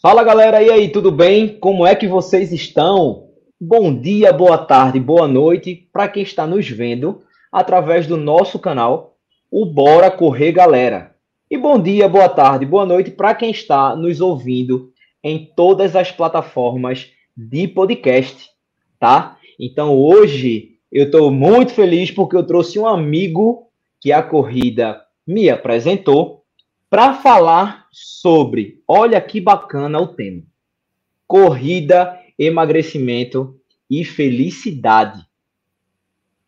Fala galera, e aí, tudo bem? Como é que vocês estão? Bom dia, boa tarde, boa noite para quem está nos vendo através do nosso canal, o Bora Correr Galera. E bom dia, boa tarde, boa noite para quem está nos ouvindo em todas as plataformas de podcast, tá? Então hoje eu estou muito feliz porque eu trouxe um amigo que a corrida me apresentou para falar sobre, olha que bacana o tema: corrida, emagrecimento e felicidade.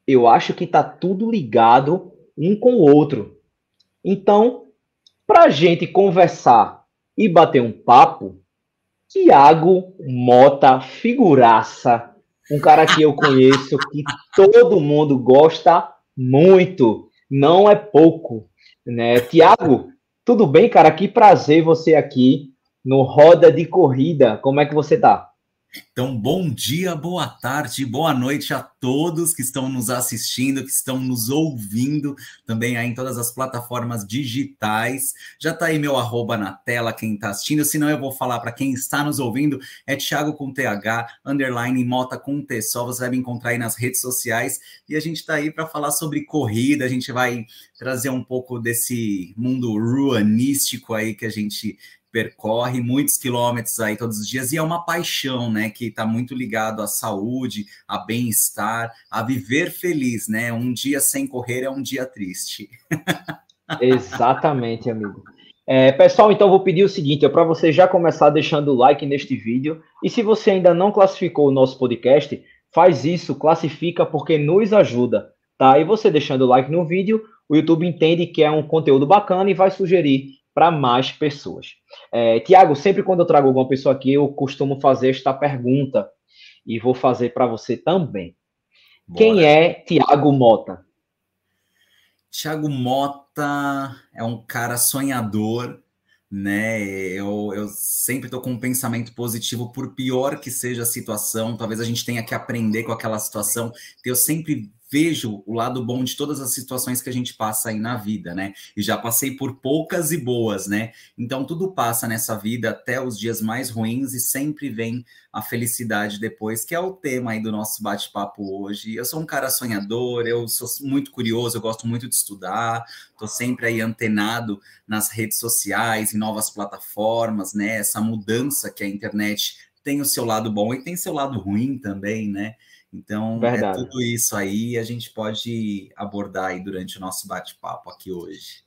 Eu acho que está tudo ligado um com o outro. Então, para gente conversar e bater um papo, Tiago Mota, figuraça, um cara que eu conheço, que todo mundo gosta muito, não é pouco. Né? Tiago, tudo bem, cara? Que prazer você aqui no Roda de Corrida. Como é que você tá? Então, bom dia, boa tarde, boa noite a todos que estão nos assistindo, que estão nos ouvindo também aí em todas as plataformas digitais. Já tá aí meu arroba na tela, quem tá assistindo, senão eu vou falar para quem está nos ouvindo, é Thiago com TH, underline Mota com T, só. Você vai me encontrar aí nas redes sociais. E a gente tá aí para falar sobre corrida, a gente vai trazer um pouco desse mundo ruanístico aí que a gente percorre muitos quilômetros aí todos os dias e é uma paixão, né, que está muito ligado à saúde, a bem-estar, a viver feliz, né? Um dia sem correr é um dia triste. Exatamente, amigo. É, pessoal, então vou pedir o seguinte, é para você já começar deixando o like neste vídeo e se você ainda não classificou o nosso podcast, faz isso, classifica porque nos ajuda, tá? E você deixando o like no vídeo, o YouTube entende que é um conteúdo bacana e vai sugerir para mais pessoas. É, Tiago, sempre quando eu trago alguma pessoa aqui, eu costumo fazer esta pergunta e vou fazer para você também. Bora. Quem é Tiago Mota? Tiago Mota é um cara sonhador, né? Eu, eu sempre estou com um pensamento positivo, por pior que seja a situação, talvez a gente tenha que aprender com aquela situação. Eu sempre vejo o lado bom de todas as situações que a gente passa aí na vida, né? E já passei por poucas e boas, né? Então tudo passa nessa vida até os dias mais ruins e sempre vem a felicidade depois, que é o tema aí do nosso bate-papo hoje. Eu sou um cara sonhador, eu sou muito curioso, eu gosto muito de estudar, tô sempre aí antenado nas redes sociais, em novas plataformas, né? Essa mudança que a internet tem o seu lado bom e tem seu lado ruim também, né? Então, é Verdade. é tudo isso aí a gente pode abordar aí durante o nosso bate-papo aqui hoje.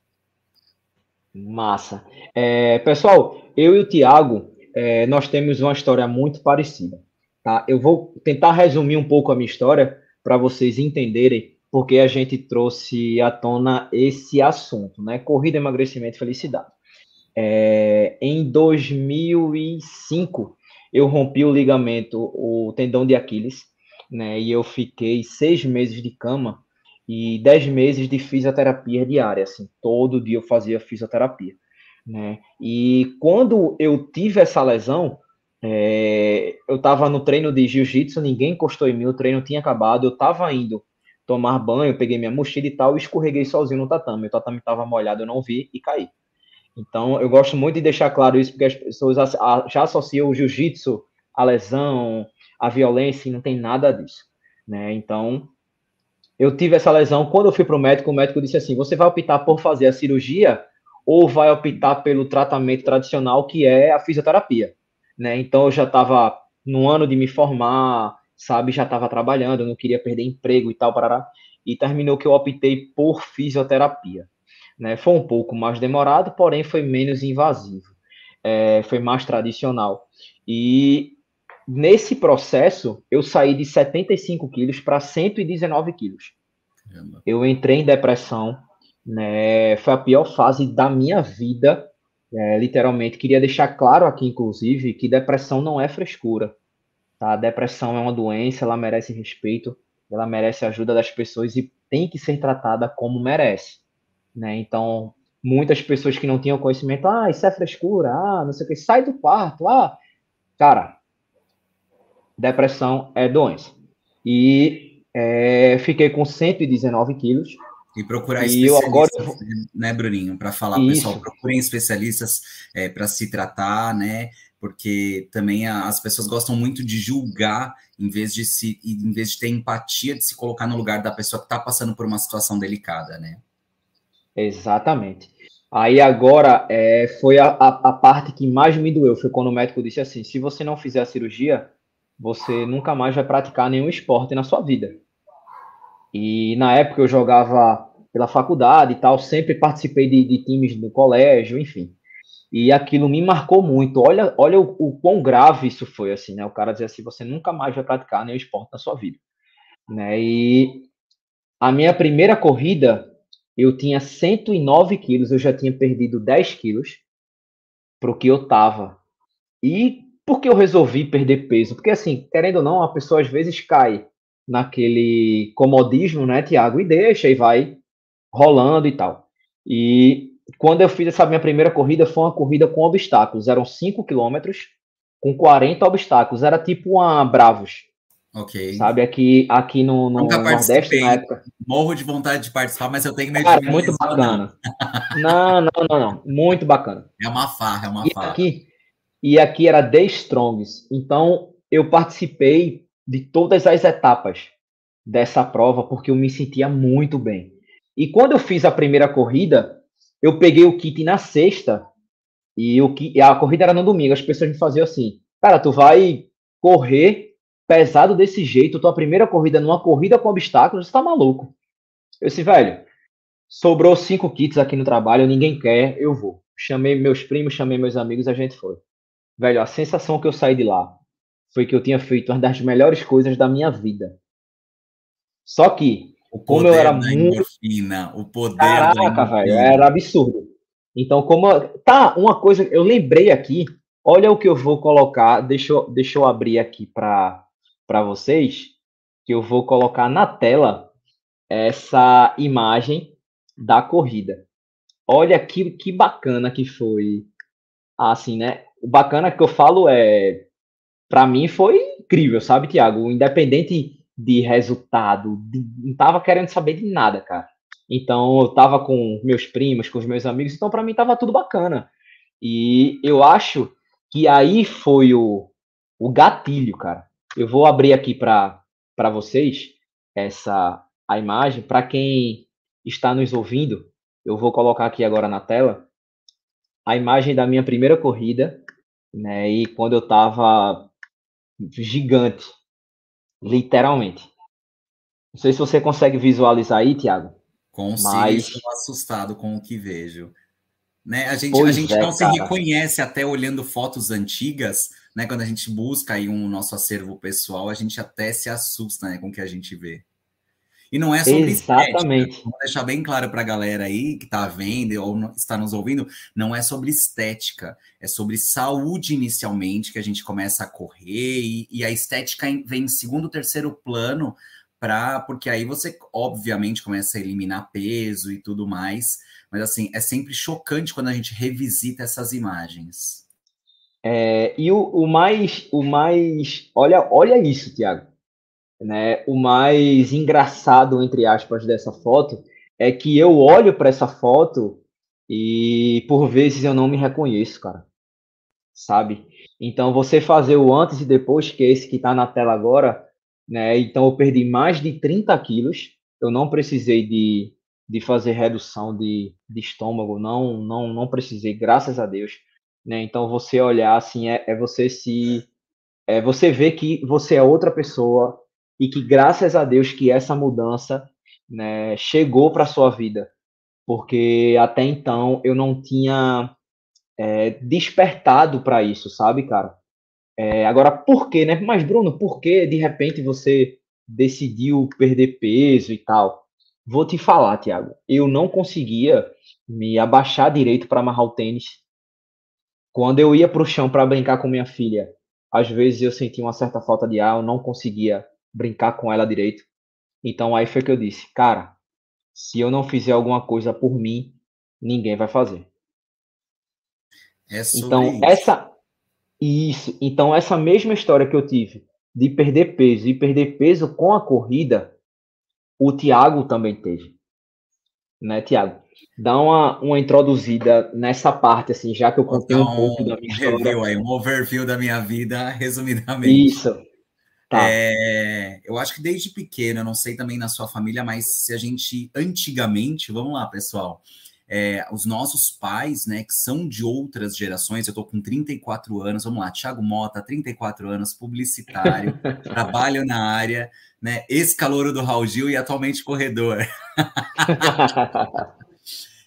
Massa. É, pessoal, eu e o Tiago, é, nós temos uma história muito parecida. Tá? Eu vou tentar resumir um pouco a minha história para vocês entenderem porque a gente trouxe à tona esse assunto, né? Corrida, emagrecimento e felicidade. É, em 2005, eu rompi o ligamento, o tendão de Aquiles, né? E eu fiquei seis meses de cama e dez meses de fisioterapia diária, assim, todo dia eu fazia fisioterapia, né? E quando eu tive essa lesão, é, eu estava no treino de jiu-jitsu, ninguém encostou em mim, o treino tinha acabado, eu estava indo tomar banho, peguei minha mochila e tal, e escorreguei sozinho no tatame. O tatame estava molhado, eu não vi e caí. Então, eu gosto muito de deixar claro isso, porque as pessoas já associam o jiu-jitsu à lesão, a violência e não tem nada disso, né? Então, eu tive essa lesão. Quando eu fui para o médico, o médico disse assim: você vai optar por fazer a cirurgia ou vai optar pelo tratamento tradicional, que é a fisioterapia, né? Então, eu já estava no ano de me formar, sabe? Já estava trabalhando, não queria perder emprego e tal, parará. E terminou que eu optei por fisioterapia. Né? Foi um pouco mais demorado, porém foi menos invasivo. É, foi mais tradicional. E nesse processo, eu saí de 75 quilos para 119 quilos. Eu entrei em depressão, né? Foi a pior fase da minha vida, é, literalmente. Queria deixar claro aqui, inclusive, que depressão não é frescura. Tá? Depressão é uma doença, ela merece respeito, ela merece ajuda das pessoas e tem que ser tratada como merece. Né? Então, muitas pessoas que não tinham conhecimento, ah, isso é frescura, ah, não sei o que, sai do quarto, ah. Cara, depressão é doença. E é, fiquei com 119 quilos. E procurar e especialistas, agora... né, Bruninho, para falar, Isso. pessoal, procurem especialistas é, para se tratar, né? porque também as pessoas gostam muito de julgar em vez de se em vez de ter empatia de se colocar no lugar da pessoa que está passando por uma situação delicada, né? Exatamente. Aí agora é, foi a, a, a, parte que mais me doeu, foi quando o médico disse assim, se você não fizer a cirurgia, você nunca mais vai praticar nenhum esporte na sua vida. E na época eu jogava pela faculdade e tal, sempre participei de, de times do colégio, enfim. E aquilo me marcou muito. Olha, olha o, o quão grave isso foi, assim, né? O cara dizer assim, você nunca mais vai praticar nenhum esporte na sua vida. Né? E a minha primeira corrida, eu tinha 109 quilos, eu já tinha perdido 10 quilos para o que eu tava. E por que eu resolvi perder peso? Porque, assim, querendo ou não, a pessoa às vezes cai naquele comodismo, né, Tiago, e deixa e vai rolando e tal. E quando eu fiz essa minha primeira corrida, foi uma corrida com obstáculos. Eram 5 quilômetros com 40 obstáculos. Era tipo uma Bravos. Ok. Sabe, aqui, aqui no, no Nordeste, na época. Morro de vontade de participar, mas eu tenho medo Cara, de muito bacana. Não, não, não, não. Muito bacana. É uma farra, é uma e farra. Aqui, e aqui era The Strongs. Então, eu participei de todas as etapas dessa prova, porque eu me sentia muito bem. E quando eu fiz a primeira corrida, eu peguei o kit na sexta e o que a corrida era no domingo. As pessoas me faziam assim: "Cara, tu vai correr pesado desse jeito, tua primeira corrida numa corrida com obstáculos, você tá maluco?". Eu disse: "Velho, sobrou cinco kits aqui no trabalho, ninguém quer, eu vou". Chamei meus primos, chamei meus amigos, a gente foi. Velho, a sensação que eu saí de lá foi que eu tinha feito uma das melhores coisas da minha vida. Só que o como eu era muito. Endorfina, o poder Caraca, velho, era absurdo. Então, como. Tá, uma coisa, eu lembrei aqui. Olha o que eu vou colocar. Deixa eu, deixa eu abrir aqui para vocês. Que eu vou colocar na tela essa imagem da corrida. Olha que, que bacana que foi. Assim, né? O bacana que eu falo é. Para mim foi incrível, sabe, Tiago? Independente de resultado, de, não tava querendo saber de nada, cara. Então eu tava com meus primos, com os meus amigos, então para mim tava tudo bacana. E eu acho que aí foi o, o gatilho, cara. Eu vou abrir aqui para vocês essa a imagem para quem está nos ouvindo. Eu vou colocar aqui agora na tela a imagem da minha primeira corrida, né? E quando eu tava gigante, Literalmente. Não sei se você consegue visualizar aí, Tiago. Consigo, mas... estou assustado com o que vejo. Né? A gente, a gente é, não se reconhece até olhando fotos antigas, né? Quando a gente busca aí um nosso acervo pessoal, a gente até se assusta né, com o que a gente vê. E não é sobre Exatamente. estética. Vou deixar bem claro para a galera aí que está vendo ou está nos ouvindo, não é sobre estética, é sobre saúde inicialmente, que a gente começa a correr, e, e a estética vem em segundo, terceiro plano, pra, porque aí você, obviamente, começa a eliminar peso e tudo mais. Mas assim, é sempre chocante quando a gente revisita essas imagens. É, e o, o, mais, o mais, olha, olha isso, Tiago né? O mais engraçado, entre aspas, dessa foto é que eu olho para essa foto e por vezes eu não me reconheço, cara. Sabe? Então você fazer o antes e depois, que é esse que está na tela agora, né? Então eu perdi mais de 30 quilos. Eu não precisei de, de fazer redução de, de estômago, não, não, não precisei, graças a Deus. Né? Então você olhar assim é, é você se é você ver que você é outra pessoa, e que graças a Deus que essa mudança né, chegou para sua vida, porque até então eu não tinha é, despertado para isso, sabe, cara? É, agora, por quê, né? Mas, Bruno, por que de repente você decidiu perder peso e tal? Vou te falar, Tiago. Eu não conseguia me abaixar direito para amarrar o tênis. Quando eu ia para o chão para brincar com minha filha, às vezes eu sentia uma certa falta de ar, eu não conseguia brincar com ela direito. Então aí foi que eu disse, cara, se eu não fizer alguma coisa por mim, ninguém vai fazer. É então isso. essa isso, então essa mesma história que eu tive de perder peso e perder peso com a corrida, o Thiago também teve. Né, Thiago? dá uma, uma introduzida nessa parte, assim, já que eu contei um, um pouco da minha review Aí, um overview da minha vida, resumidamente. Isso. Tá. É, eu acho que desde pequeno, eu não sei também na sua família, mas se a gente, antigamente, vamos lá, pessoal, é, os nossos pais, né, que são de outras gerações, eu tô com 34 anos, vamos lá, Thiago Mota, 34 anos, publicitário, trabalho na área, né, ex-calouro do Raul Gil e atualmente corredor.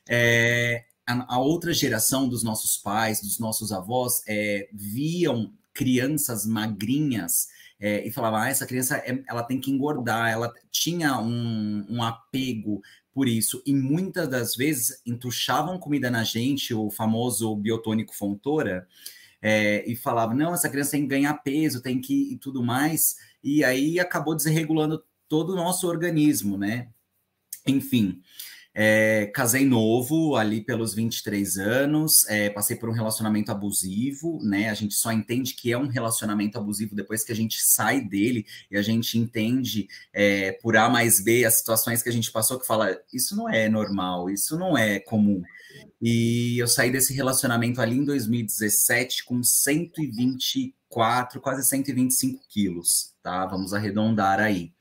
É, a, a, outra geração dos nossos pais, dos nossos avós, é, viam crianças magrinhas é, e falavam: ah, essa criança é, ela tem que engordar, ela tinha um, um apego por isso, e muitas das vezes entuchavam comida na gente, o famoso biotônico Fontoura, é, e falavam: não, essa criança tem que ganhar peso, tem que e tudo mais, e aí acabou desregulando todo o nosso organismo, né? Enfim. É, casei novo, ali pelos 23 anos, é, passei por um relacionamento abusivo, né? A gente só entende que é um relacionamento abusivo depois que a gente sai dele e a gente entende é, por A mais B as situações que a gente passou, que fala, isso não é normal, isso não é comum. E eu saí desse relacionamento ali em 2017 com 124, quase 125 quilos, tá? Vamos arredondar aí.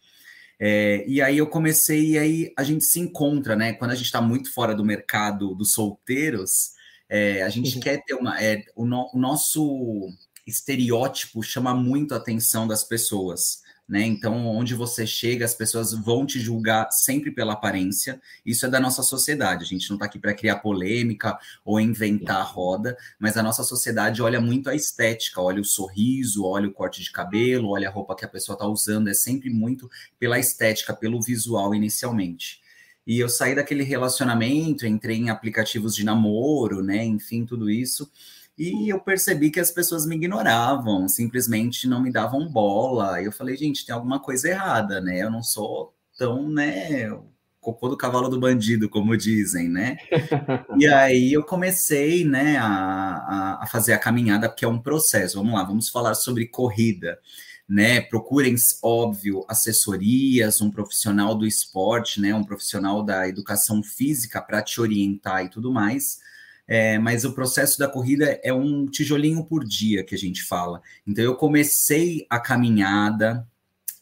É, e aí eu comecei, e aí a gente se encontra, né? Quando a gente está muito fora do mercado dos solteiros, é, a gente uhum. quer ter uma. É, o, no, o nosso estereótipo chama muito a atenção das pessoas né? Então, onde você chega, as pessoas vão te julgar sempre pela aparência. Isso é da nossa sociedade. A gente não está aqui para criar polêmica ou inventar a roda, mas a nossa sociedade olha muito a estética, olha o sorriso, olha o corte de cabelo, olha a roupa que a pessoa está usando. É sempre muito pela estética, pelo visual inicialmente. E eu saí daquele relacionamento, entrei em aplicativos de namoro, né? Enfim, tudo isso. E eu percebi que as pessoas me ignoravam, simplesmente não me davam bola. Eu falei, gente, tem alguma coisa errada, né? Eu não sou tão, né, cocô do cavalo do bandido, como dizem, né? e aí eu comecei, né, a, a fazer a caminhada, porque é um processo. Vamos lá, vamos falar sobre corrida. Né, procurem, óbvio, assessorias, um profissional do esporte, né, um profissional da educação física para te orientar e tudo mais. É, mas o processo da corrida é um tijolinho por dia que a gente fala. Então eu comecei a caminhada,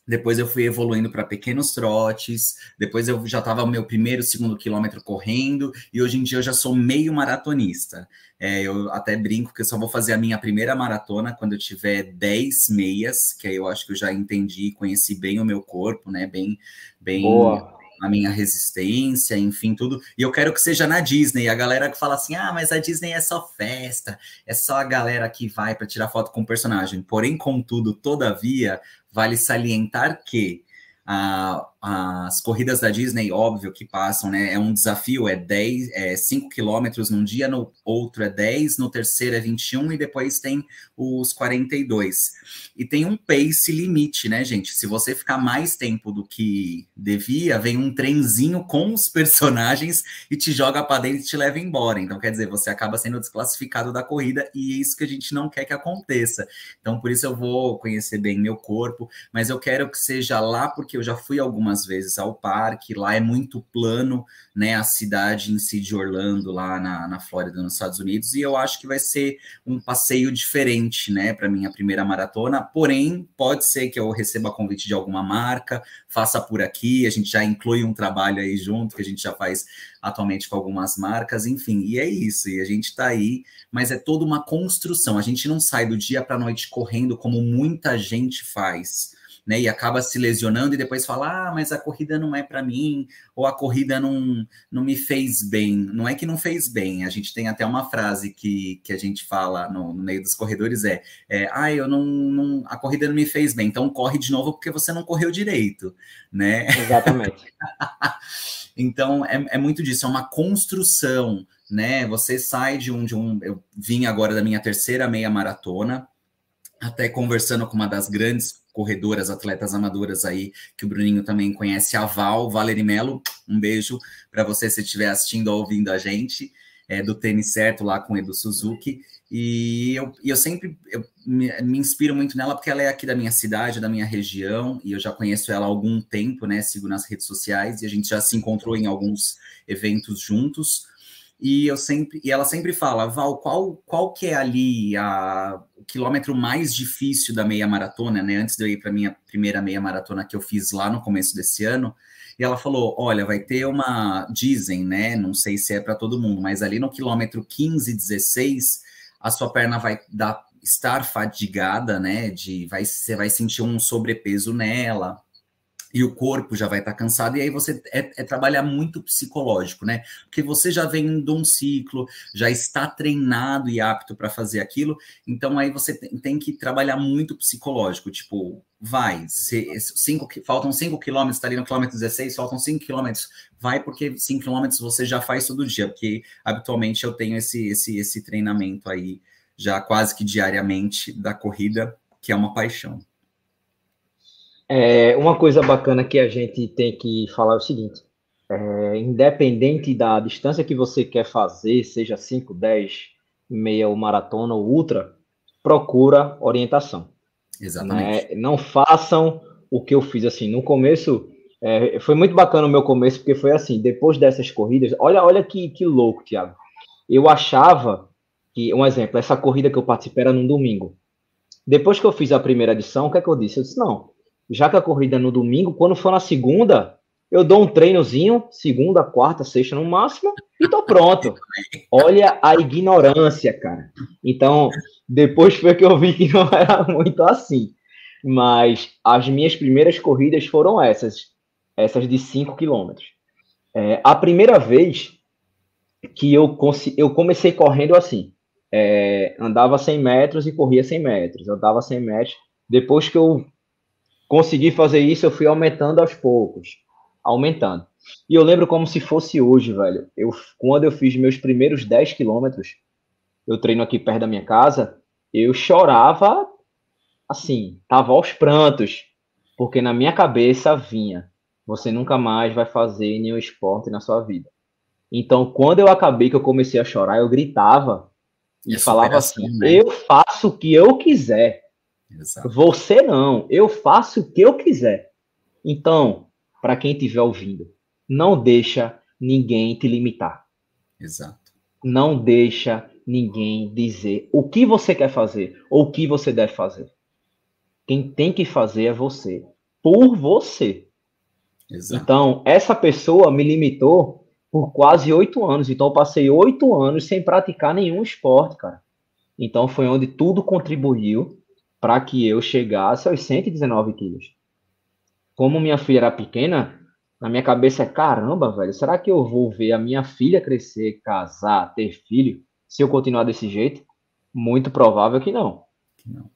depois eu fui evoluindo para pequenos trotes, depois eu já estava meu primeiro, segundo quilômetro correndo, e hoje em dia eu já sou meio maratonista. É, eu até brinco que eu só vou fazer a minha primeira maratona quando eu tiver 10 meias, que aí eu acho que eu já entendi, conheci bem o meu corpo, né? Bem, bem Boa a minha resistência, enfim, tudo. E eu quero que seja na Disney. A galera que fala assim: ah, mas a Disney é só festa, é só a galera que vai para tirar foto com o personagem. Porém, contudo, todavia, vale salientar que a, as corridas da Disney, óbvio que passam, né? É um desafio, é 10, é 5 quilômetros num dia, no outro é 10, no terceiro é 21 e depois tem os 42. E tem um pace limite, né, gente? Se você ficar mais tempo do que devia, vem um trenzinho com os personagens e te joga para dentro e te leva embora. Então, quer dizer, você acaba sendo desclassificado da corrida e é isso que a gente não quer que aconteça. Então, por isso eu vou conhecer bem meu corpo, mas eu quero que seja lá porque eu já fui algumas algumas vezes ao parque. Lá é muito plano, né? A cidade em si de Orlando, lá na, na Flórida, nos Estados Unidos. E eu acho que vai ser um passeio diferente, né? Para minha primeira maratona. Porém, pode ser que eu receba convite de alguma marca, faça por aqui. A gente já inclui um trabalho aí junto, que a gente já faz atualmente com algumas marcas, enfim, e é isso, e a gente está aí, mas é toda uma construção. A gente não sai do dia para a noite correndo como muita gente faz né? E acaba se lesionando e depois fala: ah, mas a corrida não é para mim, ou a corrida não, não me fez bem. Não é que não fez bem, a gente tem até uma frase que, que a gente fala no, no meio dos corredores: é, é ah, eu não, não, a corrida não me fez bem, então corre de novo porque você não correu direito, né? Exatamente. então é, é muito disso, é uma construção, né? Você sai de um, de um. Eu vim agora da minha terceira meia maratona, até conversando com uma das grandes corredoras, atletas amadoras aí, que o Bruninho também conhece, a Val, Valerie Melo, um beijo para você se estiver assistindo ou ouvindo a gente. é, do tênis certo lá com Edu Suzuki. E eu, eu sempre eu me, me, inspiro muito nela porque ela é aqui da minha cidade, da minha região, e eu já conheço ela há algum tempo, né? Sigo nas redes sociais e a gente já se encontrou em alguns eventos juntos. E eu sempre, e ela sempre fala, Val, qual, qual que é ali a, o quilômetro mais difícil da meia maratona, né? Antes de eu ir para minha primeira meia maratona que eu fiz lá no começo desse ano, e ela falou: olha, vai ter uma. Dizem, né? Não sei se é para todo mundo, mas ali no quilômetro 15, 16, a sua perna vai dar, estar fadigada, né? De, vai, você vai sentir um sobrepeso nela e o corpo já vai estar tá cansado, e aí você é, é, trabalhar muito psicológico, né? Porque você já vem de um ciclo, já está treinado e apto para fazer aquilo, então aí você tem, tem, que trabalhar muito psicológico, tipo, vai, se, cinco, faltam 5 quilômetros, está ali no quilômetro 16, faltam 5 quilômetros, vai porque 5 quilômetros você já faz todo dia, porque habitualmente eu tenho esse, esse, esse treinamento aí já quase que diariamente da corrida, que é uma paixão. É, uma coisa bacana que a gente tem que falar é o seguinte: é, independente da distância que você quer fazer, seja 5, 10, meia ou maratona ou ultra, procura orientação. Exatamente. Né? Não façam o que eu fiz assim. No começo, é, foi muito bacana o meu começo, porque foi assim: depois dessas corridas, olha, olha que, que louco, Thiago. Eu achava que, um exemplo, essa corrida que eu participei era num domingo. Depois que eu fiz a primeira edição, o que é que eu disse? Eu disse: não já que a corrida é no domingo, quando for na segunda, eu dou um treinozinho, segunda, quarta, sexta no máximo, e tô pronto. Olha a ignorância, cara. Então, depois foi que eu vi que não era muito assim. Mas as minhas primeiras corridas foram essas, essas de 5 quilômetros. É, a primeira vez que eu, eu comecei correndo assim, é, andava 100 metros e corria 100 metros, eu dava 100 metros. Depois que eu consegui fazer isso, eu fui aumentando aos poucos, aumentando. E eu lembro como se fosse hoje, velho. Eu, quando eu fiz meus primeiros 10 quilômetros, eu treino aqui perto da minha casa, eu chorava, assim, tava aos prantos, porque na minha cabeça vinha, você nunca mais vai fazer nenhum esporte na sua vida. Então, quando eu acabei, que eu comecei a chorar, eu gritava e, e falava assim, né? eu faço o que eu quiser. Exato. Você não, eu faço o que eu quiser. Então, para quem estiver ouvindo, não deixa ninguém te limitar. Exato. Não deixa ninguém dizer o que você quer fazer ou o que você deve fazer. Quem tem que fazer é você, por você. Exato. Então, essa pessoa me limitou por quase oito anos. Então, eu passei oito anos sem praticar nenhum esporte, cara. Então, foi onde tudo contribuiu para que eu chegasse aos 119 quilos. Como minha filha era pequena, na minha cabeça é caramba, velho, será que eu vou ver a minha filha crescer, casar, ter filho, se eu continuar desse jeito? Muito provável que não. não.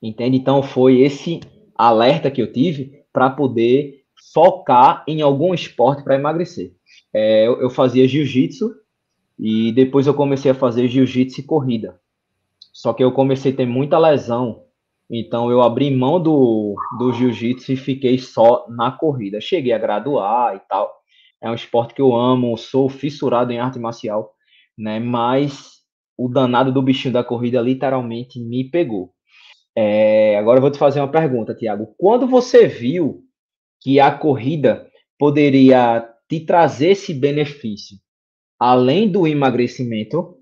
Entende? Então foi esse alerta que eu tive para poder focar em algum esporte para emagrecer. É, eu, eu fazia jiu-jitsu e depois eu comecei a fazer jiu-jitsu e corrida. Só que eu comecei a ter muita lesão, então eu abri mão do, do jiu-jitsu e fiquei só na corrida. Cheguei a graduar e tal. É um esporte que eu amo, sou fissurado em arte marcial, né? Mas o danado do bichinho da corrida literalmente me pegou. É, agora eu vou te fazer uma pergunta, Tiago. Quando você viu que a corrida poderia te trazer esse benefício, além do emagrecimento,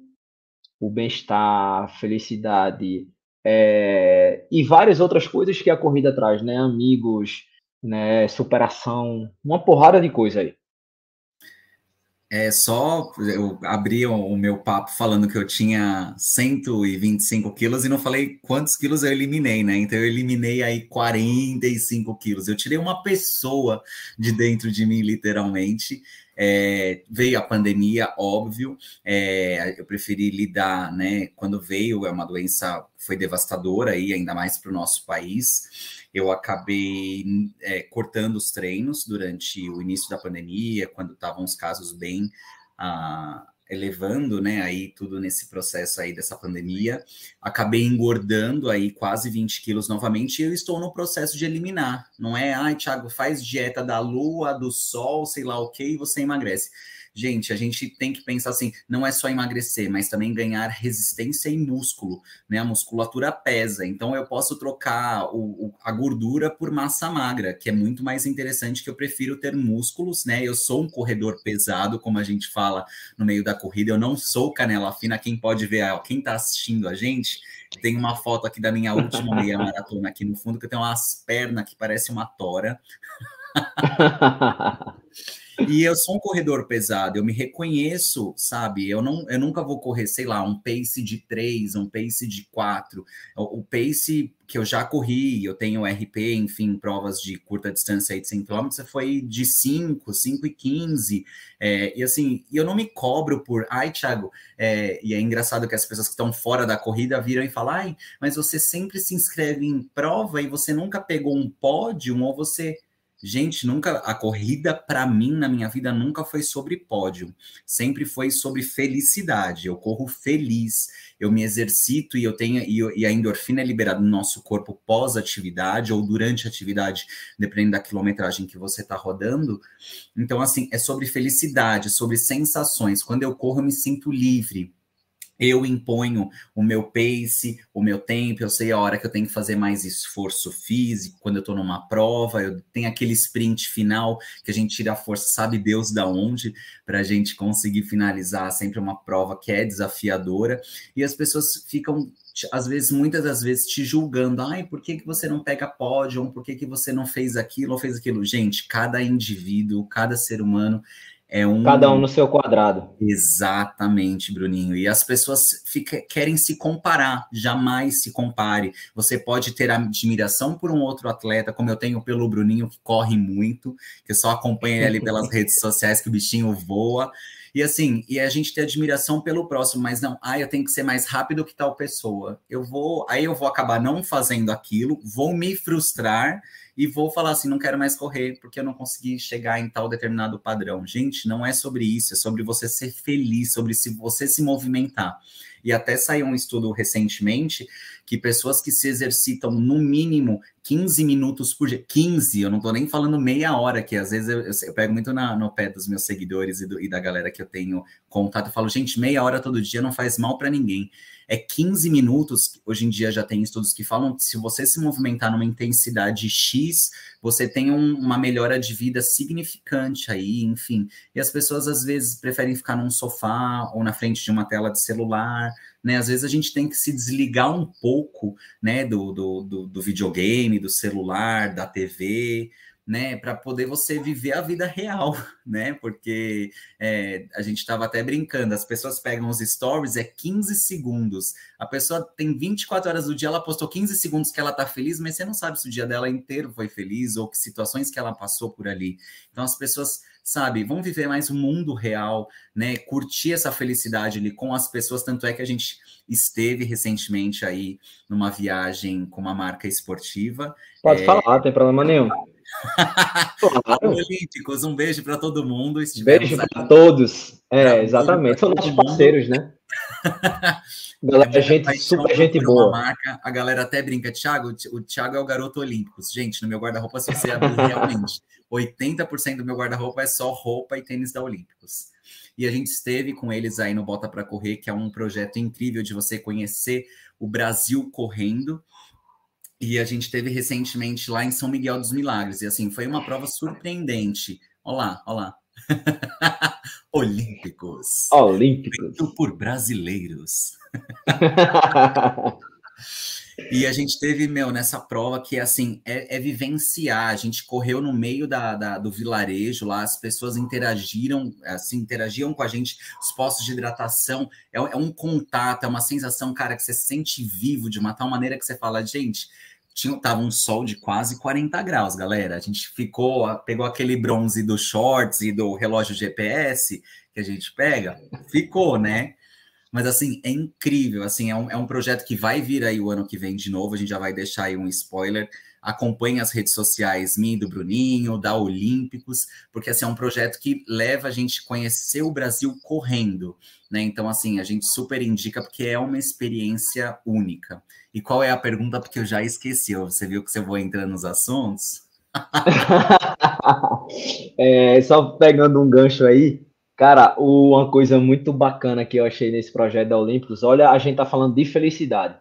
o bem-estar, a felicidade é, e várias outras coisas que a corrida traz, né? Amigos, né? Superação, uma porrada de coisa aí. É só eu abri o, meu papo falando que eu tinha 125 quilos e não falei quantos quilos eu eliminei, né? Então eu eliminei aí 45 quilos. Eu tirei uma pessoa de dentro de mim, literalmente. É, veio a pandemia, óbvio, é, eu preferi lidar, né? Quando veio, é uma doença foi devastadora aí, ainda mais para o nosso país. Eu acabei é, cortando os treinos durante o início da pandemia, quando estavam os casos bem ah, elevando, né, aí tudo nesse processo aí dessa pandemia. Acabei engordando aí quase 20 quilos novamente e eu estou no processo de eliminar. Não é, ai, Thiago, faz dieta da lua, do sol, sei lá o que, e você emagrece. Gente, a gente tem que pensar assim, não é só emagrecer, mas também ganhar resistência e músculo, né? A musculatura pesa, então eu posso trocar o, o, a gordura por massa magra, que é muito mais interessante que eu prefiro ter músculos, né? Eu sou um corredor pesado, como a gente fala no meio da corrida, eu não sou canela fina, quem pode ver, ó, quem tá assistindo a gente, tem uma foto aqui da minha última meia maratona aqui no fundo, que eu tenho umas pernas que parece uma tora. E eu sou um corredor pesado, eu me reconheço, sabe? Eu, não, eu nunca vou correr, sei lá, um pace de 3, um pace de 4. O, o pace que eu já corri, eu tenho RP, enfim, provas de curta distância aí de 100 km, foi de 5, 5 e 15. É, e assim, eu não me cobro por, ai, Thiago, é, e é engraçado que as pessoas que estão fora da corrida viram e falam, ai, mas você sempre se inscreve em prova e você nunca pegou um pódio, ou você Gente, nunca a corrida para mim na minha vida nunca foi sobre pódio, sempre foi sobre felicidade. Eu corro feliz, eu me exercito e eu tenho e, a endorfina é liberada no nosso corpo pós atividade ou durante a atividade, dependendo da quilometragem que você está rodando. Então assim, é sobre felicidade, sobre sensações. Quando eu corro, eu me sinto livre eu imponho o meu pace, o meu tempo, eu sei a hora que eu tenho que fazer mais esforço físico, quando eu estou numa prova, eu tenho aquele sprint final que a gente tira a força, sabe Deus da onde, para a gente conseguir finalizar sempre uma prova que é desafiadora, e as pessoas ficam às vezes, muitas das vezes, te julgando. Ai, por que, que você não pega pódio? Por que, que você não fez aquilo ou fez aquilo? Gente, cada indivíduo, cada ser humano é um... Cada um no seu quadrado. Exatamente, Bruninho. E as pessoas fica, querem se comparar, jamais se compare. Você pode ter admiração por um outro atleta, como eu tenho pelo Bruninho, que corre muito, que só acompanho ele pelas redes sociais, que o bichinho voa. E assim, e a gente tem admiração pelo próximo, mas não, ah, eu tenho que ser mais rápido que tal pessoa. Eu vou, aí eu vou acabar não fazendo aquilo, vou me frustrar e vou falar assim, não quero mais correr porque eu não consegui chegar em tal determinado padrão. Gente, não é sobre isso, é sobre você ser feliz, sobre se você se movimentar. E até saiu um estudo recentemente que pessoas que se exercitam no mínimo 15 minutos por dia, 15, eu não tô nem falando meia hora, que às vezes eu, eu, eu pego muito na, no pé dos meus seguidores e, do, e da galera que eu tenho contato, eu falo, gente, meia hora todo dia não faz mal para ninguém. É 15 minutos, hoje em dia já tem estudos que falam que se você se movimentar numa intensidade X, você tem um, uma melhora de vida significante aí, enfim. E as pessoas às vezes preferem ficar num sofá ou na frente de uma tela de celular, né? Às vezes a gente tem que se desligar um pouco, né, do, do, do, do videogame, do celular, da TV, né, para poder você viver a vida real, né? Porque é, a gente estava até brincando, as pessoas pegam os stories, é 15 segundos. A pessoa tem 24 horas do dia, ela postou 15 segundos que ela tá feliz, mas você não sabe se o dia dela inteiro foi feliz ou que situações que ela passou por ali. Então as pessoas sabe? Vamos viver mais o um mundo real, né? Curtir essa felicidade ali com as pessoas. Tanto é que a gente esteve recentemente aí numa viagem com uma marca esportiva. Pode é... falar, não tem problema nenhum. Claro. Olímpicos, um beijo para todo mundo. Beijo para todos. É, exatamente. São nossos parceiros, né? galera, gente, super gente boa. Marca, a galera até brinca, Thiago, o Thiago é o garoto olímpicos. Gente, no meu guarda-roupa, se você abrir realmente, 80% do meu guarda-roupa é só roupa e tênis da Olímpicos. E a gente esteve com eles aí no Bota para Correr, que é um projeto incrível de você conhecer o Brasil correndo. E a gente teve recentemente lá em São Miguel dos Milagres. E assim, foi uma prova surpreendente. Olá, olá. Olímpicos. Olímpicos. Feito por brasileiros. E a gente teve, meu, nessa prova que, assim, é, é vivenciar. A gente correu no meio da, da, do vilarejo lá, as pessoas interagiram, assim, interagiam com a gente, os postos de hidratação. É, é um contato, é uma sensação, cara, que você se sente vivo de uma tal maneira que você fala, gente, tinha, tava um sol de quase 40 graus, galera. A gente ficou, pegou aquele bronze do shorts e do relógio GPS que a gente pega, ficou, né? Mas assim, é incrível, assim, é um, é um projeto que vai vir aí o ano que vem de novo, a gente já vai deixar aí um spoiler. Acompanhe as redes sociais minha do Bruninho, da Olímpicos, porque assim, é um projeto que leva a gente a conhecer o Brasil correndo, né? Então, assim, a gente super indica porque é uma experiência única. E qual é a pergunta? Porque eu já esqueci, você viu que você vou entrando nos assuntos? é, só pegando um gancho aí, Cara, uma coisa muito bacana que eu achei nesse projeto da Olímpicos, olha, a gente tá falando de felicidade.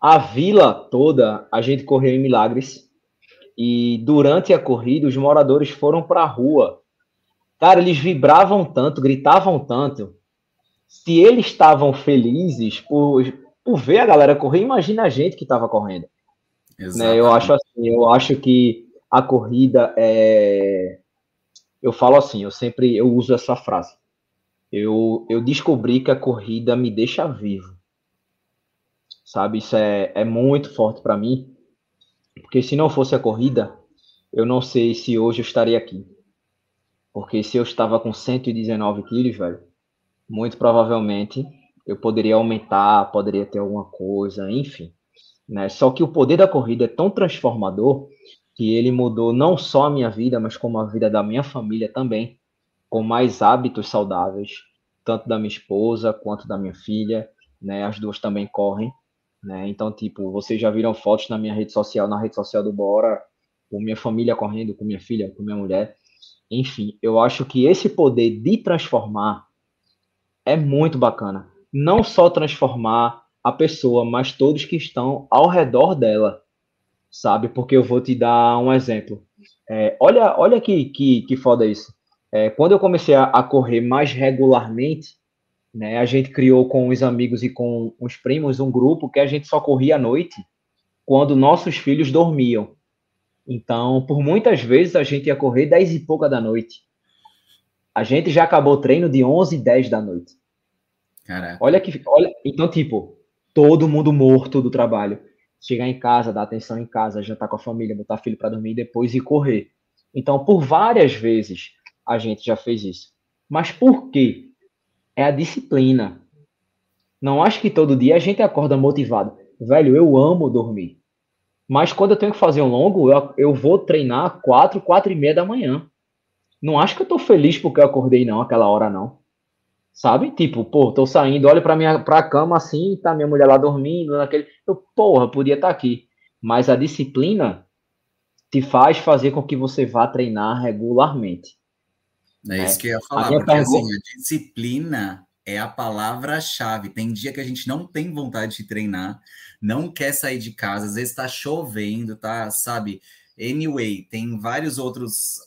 A vila toda, a gente correu em Milagres, e durante a corrida, os moradores foram para a rua. Cara, eles vibravam tanto, gritavam tanto. Se eles estavam felizes por, por ver a galera correr, imagina a gente que estava correndo. Né? Eu acho assim, eu acho que a corrida é. Eu falo assim, eu sempre eu uso essa frase. Eu, eu descobri que a corrida me deixa vivo. Sabe, isso é, é muito forte para mim. Porque se não fosse a corrida, eu não sei se hoje eu estaria aqui. Porque se eu estava com 119 quilos, velho, muito provavelmente eu poderia aumentar, poderia ter alguma coisa, enfim. Né? Só que o poder da corrida é tão transformador que ele mudou não só a minha vida, mas como a vida da minha família também, com mais hábitos saudáveis, tanto da minha esposa quanto da minha filha, né? As duas também correm, né? Então, tipo, vocês já viram fotos na minha rede social, na rede social do Bora, com minha família correndo, com minha filha, com minha mulher. Enfim, eu acho que esse poder de transformar é muito bacana. Não só transformar a pessoa, mas todos que estão ao redor dela, sabe? Porque eu vou te dar um exemplo. É, olha, olha que, que, que foda isso. É, quando eu comecei a, a correr mais regularmente, né? A gente criou com os amigos e com os primos um grupo que a gente só corria à noite quando nossos filhos dormiam. Então, por muitas vezes a gente ia correr 10 e pouca da noite. A gente já acabou o treino de 11 e 10 da noite. Caraca. Olha que, olha, então tipo, todo mundo morto do trabalho. Chegar em casa, dar atenção em casa, jantar com a família, botar filho para dormir e depois ir correr. Então, por várias vezes a gente já fez isso. Mas por quê? É a disciplina. Não acho que todo dia a gente acorda motivado. Velho, eu amo dormir. Mas quando eu tenho que fazer um longo, eu, eu vou treinar 4, 4 e meia da manhã. Não acho que eu tô feliz porque eu acordei não, aquela hora não. Sabe? Tipo, pô, tô saindo, olho pra, minha, pra cama assim, tá minha mulher lá dormindo, naquele. Eu, porra, podia estar tá aqui. Mas a disciplina te faz fazer com que você vá treinar regularmente. É né? isso que eu ia falar, porque pergunta... assim, a disciplina é a palavra-chave. Tem dia que a gente não tem vontade de treinar, não quer sair de casa, às vezes tá chovendo, tá, sabe? Anyway, tem vários outros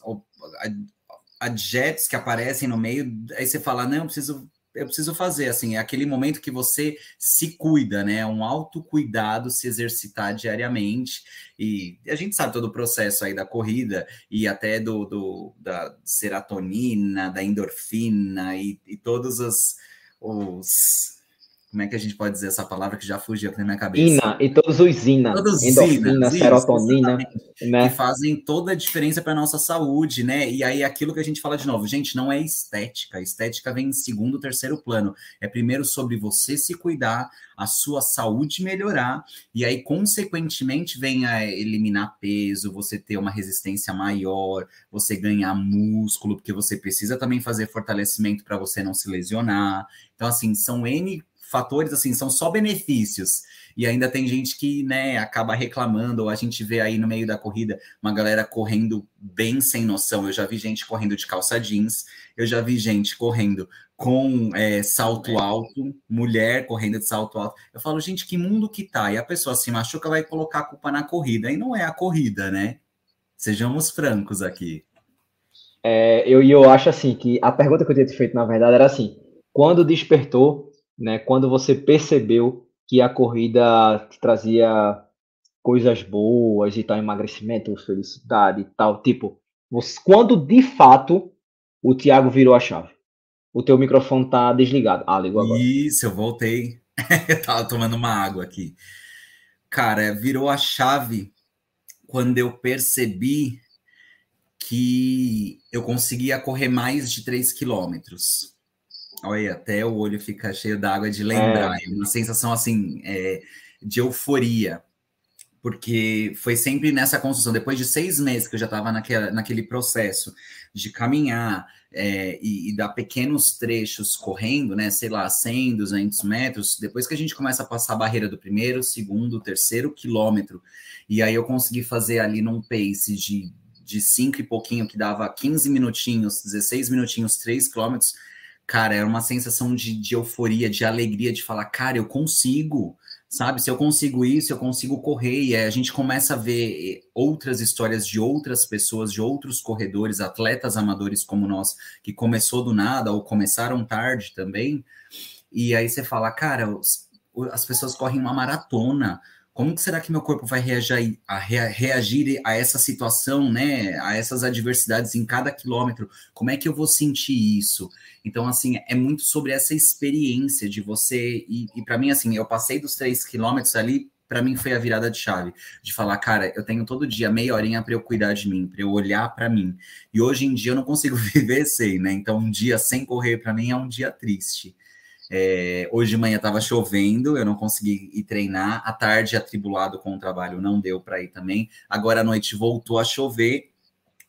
adjetos que aparecem no meio, aí você fala, não, eu preciso eu preciso fazer, assim, é aquele momento que você se cuida, né? É um autocuidado, se exercitar diariamente. E a gente sabe todo o processo aí da corrida e até do, do da serotonina, da endorfina e, e todos os, os como é que a gente pode dizer essa palavra que já fugiu aqui na minha cabeça? Ina, e todos os ina, todos endorfina, ina, serotonina, né? Que fazem toda a diferença para nossa saúde, né? E aí aquilo que a gente fala de novo, gente, não é estética. A estética vem em segundo, terceiro plano. É primeiro sobre você se cuidar, a sua saúde melhorar, e aí, consequentemente, vem a eliminar peso, você ter uma resistência maior, você ganhar músculo, porque você precisa também fazer fortalecimento para você não se lesionar. Então, assim, são N fatores assim, são só benefícios. E ainda tem gente que, né, acaba reclamando, ou a gente vê aí no meio da corrida uma galera correndo bem sem noção. Eu já vi gente correndo de calça jeans, eu já vi gente correndo com é, salto alto, mulher correndo de salto alto. Eu falo, gente, que mundo que tá? E a pessoa se machuca, vai colocar a culpa na corrida. E não é a corrida, né? Sejamos francos aqui. É, eu, eu acho assim que a pergunta que eu tinha te feito, na verdade, era assim: quando despertou né? Quando você percebeu que a corrida te trazia coisas boas e tal, emagrecimento, felicidade e tal, tipo, você, quando de fato o Thiago virou a chave. O teu microfone tá desligado. Ah, ligou agora. Isso, eu voltei. eu tava tomando uma água aqui. Cara, virou a chave quando eu percebi que eu conseguia correr mais de 3 quilômetros. Olha, até o olho fica cheio d'água de lembrar. É. é uma sensação assim é, de euforia, porque foi sempre nessa construção. Depois de seis meses que eu já estava naquele processo de caminhar é, e, e, dar pequenos trechos correndo, né? Sei lá, 100, 200 metros. Depois que a gente começa a passar a barreira do primeiro, segundo, terceiro quilômetro, e aí eu consegui fazer ali num pace de de cinco e pouquinho, que dava 15 minutinhos, 16 minutinhos, 3 quilômetros, cara, era uma sensação de, de euforia, de alegria, de falar, cara, eu consigo, sabe? Se eu consigo isso, eu consigo correr. E a gente começa a ver eh, outras histórias de outras pessoas, de outros corredores, atletas amadores como nós, que começou do nada ou começaram tarde também. E aí você fala, cara, as pessoas correm uma maratona. Como que será que meu corpo vai reagir a, reagir a essa situação, né? A essas adversidades em cada quilômetro? Como é que eu vou sentir isso? Então, assim, é muito sobre essa experiência de você. E, e para mim, assim, eu passei dos três quilômetros ali, para mim foi a virada de chave, de falar, cara, eu tenho todo dia meia horinha para eu cuidar de mim, para eu olhar para mim. E hoje em dia eu não consigo viver sem, né? Então, um dia sem correr para mim é um dia triste. É, hoje de manhã estava chovendo, eu não consegui ir treinar. À tarde, atribulado com o trabalho, não deu para ir também. Agora à noite voltou a chover.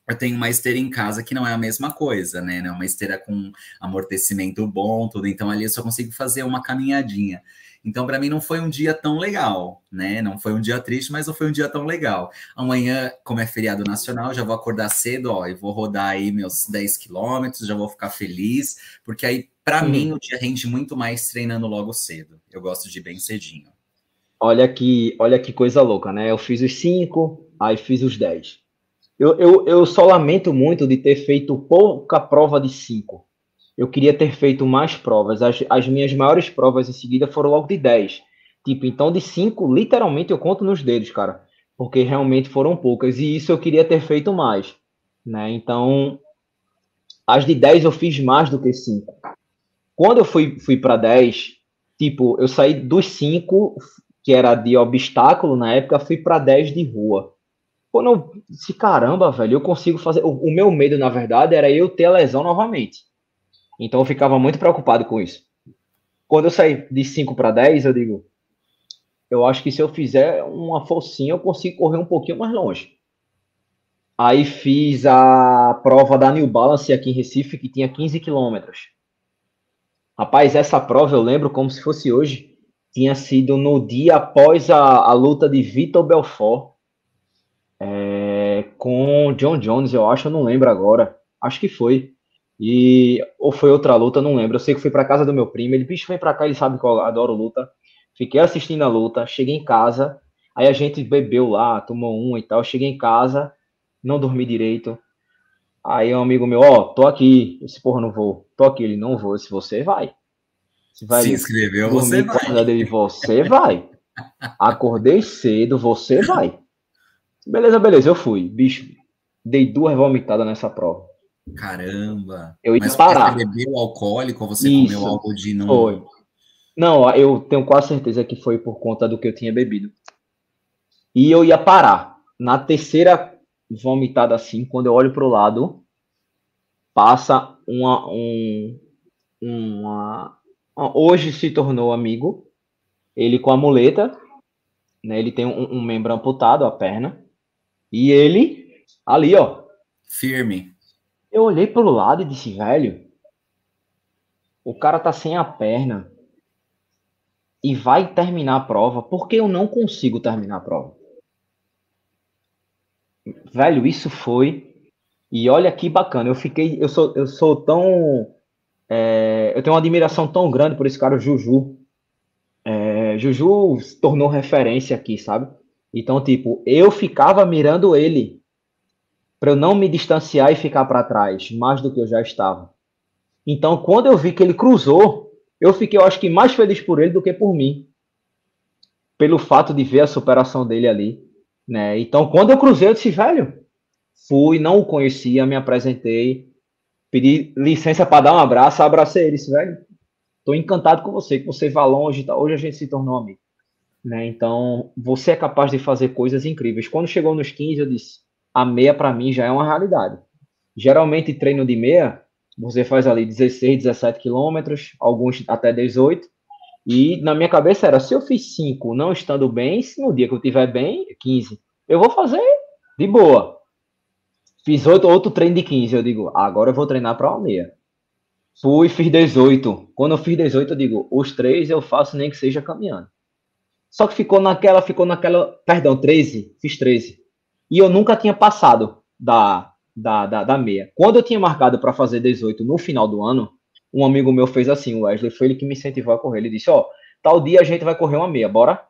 Eu tenho uma esteira em casa que não é a mesma coisa, né? É uma esteira com amortecimento bom, tudo. Então ali eu só consigo fazer uma caminhadinha. Então, para mim, não foi um dia tão legal, né? Não foi um dia triste, mas não foi um dia tão legal. Amanhã, como é feriado nacional, já vou acordar cedo, ó, e vou rodar aí meus 10 quilômetros, já vou ficar feliz, porque aí para mim, o dia rende muito mais treinando logo cedo. Eu gosto de ir bem cedinho. Olha que, olha que coisa louca, né? Eu fiz os cinco, aí fiz os dez. Eu, eu, eu só lamento muito de ter feito pouca prova de cinco. Eu queria ter feito mais provas. As, as minhas maiores provas em seguida foram logo de 10. Tipo, então de 5, literalmente eu conto nos dedos, cara. Porque realmente foram poucas. E isso eu queria ter feito mais. Né? Então, as de 10 eu fiz mais do que 5. Quando eu fui, fui para 10, tipo, eu saí dos 5, que era de obstáculo na época, fui para 10 de rua. Quando eu disse, caramba, velho, eu consigo fazer. O, o, meu medo, na verdade, era eu ter a lesão novamente. Então eu ficava muito preocupado com isso. Quando eu saí de 5 para 10, eu digo, eu acho que se eu fizer uma forcinha, eu consigo correr um pouquinho mais longe. Aí fiz a prova da New Balance aqui em Recife, que tinha 15 quilômetros. Rapaz, essa prova eu lembro como se fosse hoje. Tinha sido no dia após a, a luta de Vitor Belfort é, com John Jones, eu acho, eu não lembro agora. Acho que foi. E, ou foi outra luta, não lembro. Eu sei que fui para casa do meu primo. Ele, bicho, vem para cá, ele sabe que eu adoro luta. Fiquei assistindo a luta, cheguei em casa. Aí a gente bebeu lá, tomou um e tal. Cheguei em casa, não dormi direito. Aí um amigo meu, ó, oh, tô aqui. Esse porra, não vou. Tô aqui, ele não vou. Se você vai. Se, vai Se inscreveu, você vai. Dele, você vai. Acordei cedo, você vai. Beleza, beleza, eu fui. Bicho, dei duas vomitadas nessa prova. Caramba. Eu ia Mas parar. Você bebeu alcoólico ou você Isso, comeu algo de não? Foi. Não, eu tenho quase certeza que foi por conta do que eu tinha bebido. E eu ia parar. Na terceira vomitado assim, quando eu olho para o lado, passa uma, um, uma, Hoje se tornou amigo, ele com a muleta, né, ele tem um, um membro amputado, a perna, e ele ali, ó. Firme. Eu olhei para o lado e disse, velho, o cara tá sem a perna e vai terminar a prova, porque eu não consigo terminar a prova. Velho, isso foi. E olha que bacana. Eu fiquei. Eu sou, eu sou tão. É, eu tenho uma admiração tão grande por esse cara, Juju. É, Juju se tornou referência aqui, sabe? Então, tipo, eu ficava mirando ele para eu não me distanciar e ficar para trás, mais do que eu já estava. Então, quando eu vi que ele cruzou, eu fiquei, eu acho que mais feliz por ele do que por mim, pelo fato de ver a superação dele ali. Né? Então, quando eu cruzei, eu disse, velho, fui, não o conhecia, me apresentei, pedi licença para dar um abraço, abracei ele, disse, velho, tô encantado com você, que você vá longe, tá? hoje a gente se tornou amigo. Né? Então, você é capaz de fazer coisas incríveis. Quando chegou nos 15, eu disse, a meia para mim já é uma realidade. Geralmente, treino de meia, você faz ali 16, 17 quilômetros, alguns até 18, e na minha cabeça era, se eu fiz 5 não estando bem, se no dia que eu tiver bem, 15. Eu vou fazer de boa. Fiz outro, outro treino de 15, eu digo, agora eu vou treinar para uma meia. Fui, fiz 18. Quando eu fiz 18, eu digo, os três eu faço nem que seja caminhando. Só que ficou naquela, ficou naquela, perdão, 13, fiz 13. E eu nunca tinha passado da, da, da, da meia. Quando eu tinha marcado para fazer 18 no final do ano, um amigo meu fez assim, o Wesley, foi ele que me incentivou a correr. Ele disse, ó, oh, tal dia a gente vai correr uma meia, bora?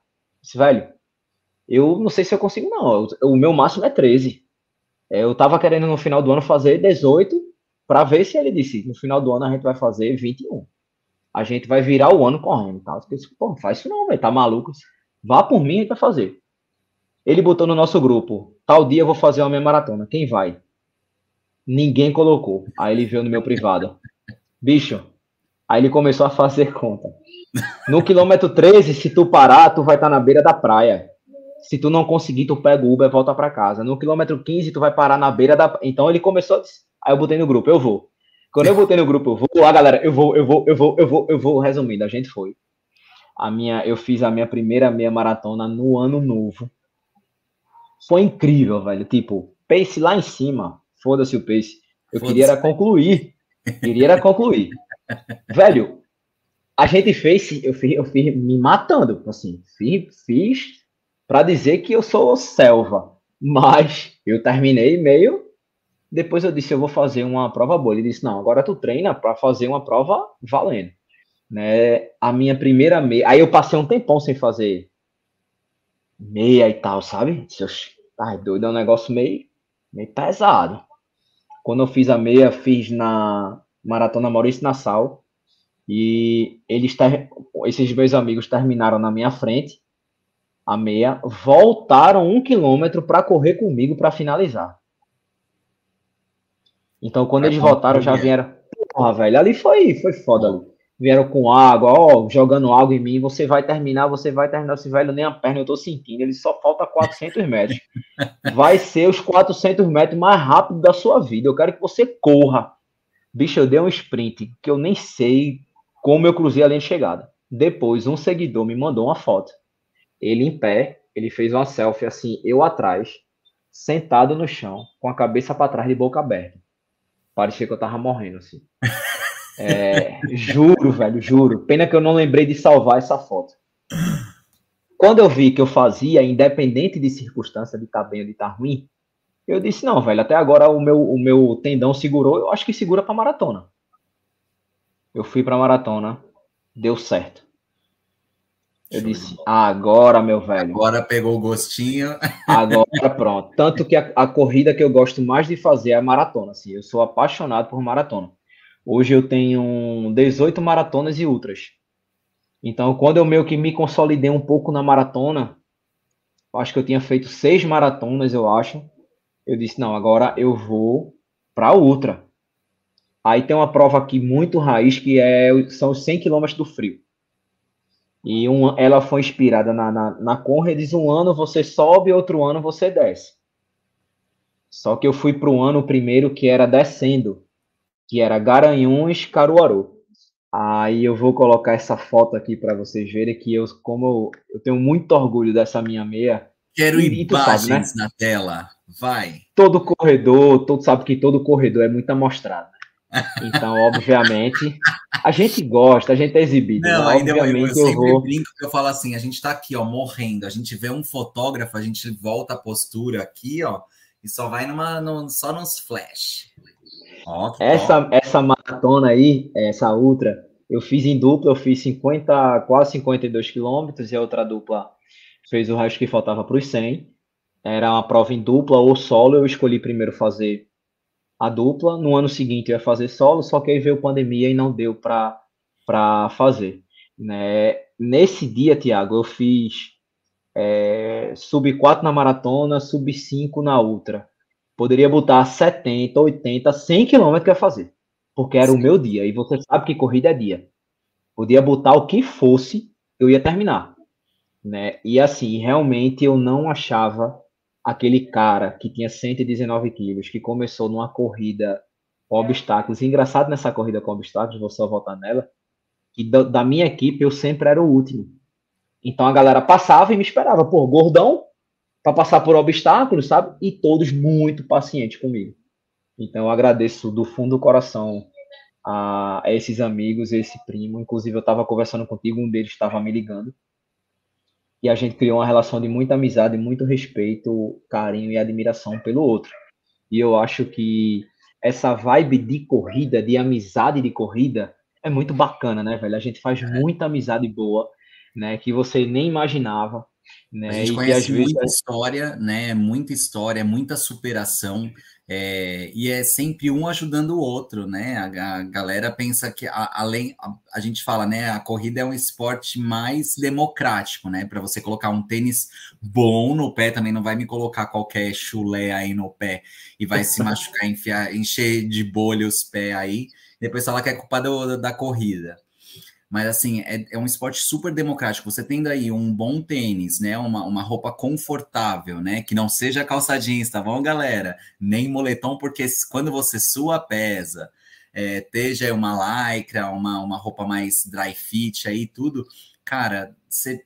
disse, velho, eu não sei se eu consigo, não. O meu máximo é 13. É, eu tava querendo no final do ano fazer 18, para ver se ele disse, no final do ano a gente vai fazer 21. A gente vai virar o ano correndo, tá? Eu disse, pô, faz isso não, velho, tá maluco? Vá por mim, a vai fazer. Ele botou no nosso grupo, tal dia eu vou fazer uma meia maratona, quem vai? Ninguém colocou. Aí ele veio no meu privado. Bicho, aí ele começou a fazer conta. No quilômetro 13, se tu parar, tu vai estar tá na beira da praia. Se tu não conseguir, tu pega o Uber e volta para casa. No quilômetro 15, tu vai parar na beira da. Então ele começou. A... Aí eu botei no grupo, eu vou. Quando eu botei no grupo, eu vou. Ah, galera, eu vou, eu vou, eu vou, eu vou, eu vou. Resumindo, a gente foi. A minha, eu fiz a minha primeira meia maratona no ano novo. Foi incrível, velho. Tipo, pace lá em cima. Foda-se o pace. Eu queria era concluir. Queria era concluir. velho, a gente fez, eu fiz, eu fiz me matando, assim, fiz, fiz para dizer que eu sou selva, mas eu terminei meio. Depois eu disse, eu vou fazer uma prova boa. Ele disse, não, agora tu treina para fazer uma prova valendo, né? A minha primeira meia, aí eu passei um tempão sem fazer meia e tal, sabe? Ai, doido, é um negócio meio, meio pesado. Quando eu fiz a meia, fiz na Maratona Maurício Nassau. E eles ter... esses meus amigos terminaram na minha frente a meia, voltaram um quilômetro para correr comigo para finalizar. Então, quando eles voltaram, já vieram. Porra, velho, ali foi, foi foda. Ali. Vieram com água, ó, jogando água em mim. Você vai terminar, você vai terminar. Esse velho, nem a perna eu tô sentindo. Ele só falta 400 metros. Vai ser os 400 metros mais rápido da sua vida. Eu quero que você corra. Bicho, eu dei um sprint que eu nem sei como eu cruzei a linha de chegada. Depois, um seguidor me mandou uma foto. Ele em pé, ele fez uma selfie assim, eu atrás, sentado no chão, com a cabeça para trás de boca aberta. Parecia que eu tava morrendo assim. É, juro, velho, juro. Pena que eu não lembrei de salvar essa foto. Quando eu vi que eu fazia, independente de circunstância, de estar tá bem ou de estar tá ruim, eu disse, não, velho, até agora o meu, o meu tendão segurou, eu acho que segura para maratona. Eu fui para maratona, deu certo. Eu Show disse, agora, meu velho. Agora pegou o gostinho. Agora pronto. Tanto que a, a, corrida que eu gosto mais de fazer é a maratona. Assim, eu sou apaixonado por maratona. Hoje eu tenho 18 maratonas e ultras. Então, quando eu meio que me consolidei um pouco na maratona, acho que eu tinha feito seis maratonas, eu acho. Eu disse, não, agora eu vou para ultra. Aí tem uma prova aqui muito raiz, que é, são os 100 km do frio. E um, ela foi inspirada na, na, na Conrads, um ano você sobe, outro ano você desce. Só que eu fui para o ano primeiro que era descendo, que era Garanhuns, Caruaru. Aí eu vou colocar essa foto aqui para vocês verem que eu, como eu, eu, tenho muito orgulho dessa minha meia. Quero e, imagens sabe, né? na tela, vai. Todo corredor, todo sabe que todo corredor é muito amostrado. Então, obviamente, a gente gosta, a gente é exibido. Não, né? ainda obviamente, eu, eu sempre vou... brinco que eu falo assim, a gente está aqui, ó, morrendo. A gente vê um fotógrafo, a gente volta a postura aqui, ó, e só vai numa, no, só nos flash. Ó, essa, essa maratona aí, essa ultra, eu fiz em dupla, eu fiz 50, quase 52 quilômetros, e a outra dupla fez o resto que faltava para os 100. Era uma prova em dupla ou solo, eu escolhi primeiro fazer a dupla. No ano seguinte ia fazer solo, só que aí veio pandemia e não deu para fazer. Né? Nesse dia, Tiago, eu fiz é, sub 4 na maratona, sub 5 na ultra. Poderia botar 70, 80, 100 quilômetros que ia fazer, porque era Sim. o meu dia. E você sabe que corrida é dia. Podia botar o que fosse, eu ia terminar. Né? E assim, realmente eu não achava aquele cara que tinha 119 quilos, que começou numa corrida com obstáculos. E engraçado nessa corrida com obstáculos, vou só voltar nela, que da, da, minha equipe eu sempre era o último. Então a galera passava e me esperava, pô, gordão, para passar por obstáculos, sabe? E todos muito pacientes comigo. Então eu agradeço do fundo do coração a, a esses amigos, esse primo. Inclusive eu estava conversando contigo, um deles estava me ligando e a gente criou uma relação de muita amizade, muito respeito, carinho e admiração pelo outro. E eu acho que essa vibe de corrida, de amizade de corrida, é muito bacana, né, velho? A gente faz é. muita amizade boa, né? Que você nem imaginava. Né? A gente e conhece muita vezes... história, né? Muita história, muita superação. É, e é sempre um ajudando o outro, né? A, a galera pensa que a, além a, a, gente fala, né? A corrida é um esporte mais democrático, né? Para você colocar um tênis bom no pé, também não vai me colocar qualquer chulé aí no pé e vai se machucar, enfiar, encher de bolha os pés aí. Depois fala que é culpa do, da corrida. Mas assim, é, é, um esporte super democrático. Você tendo aí um bom tênis, né? Uma, uma roupa confortável, né? Que não seja calça jeans, tá bom, galera? Nem moletom, porque quando você sua pesa, é, uma lycra, uma, uma roupa mais dry fit aí, tudo, cara, você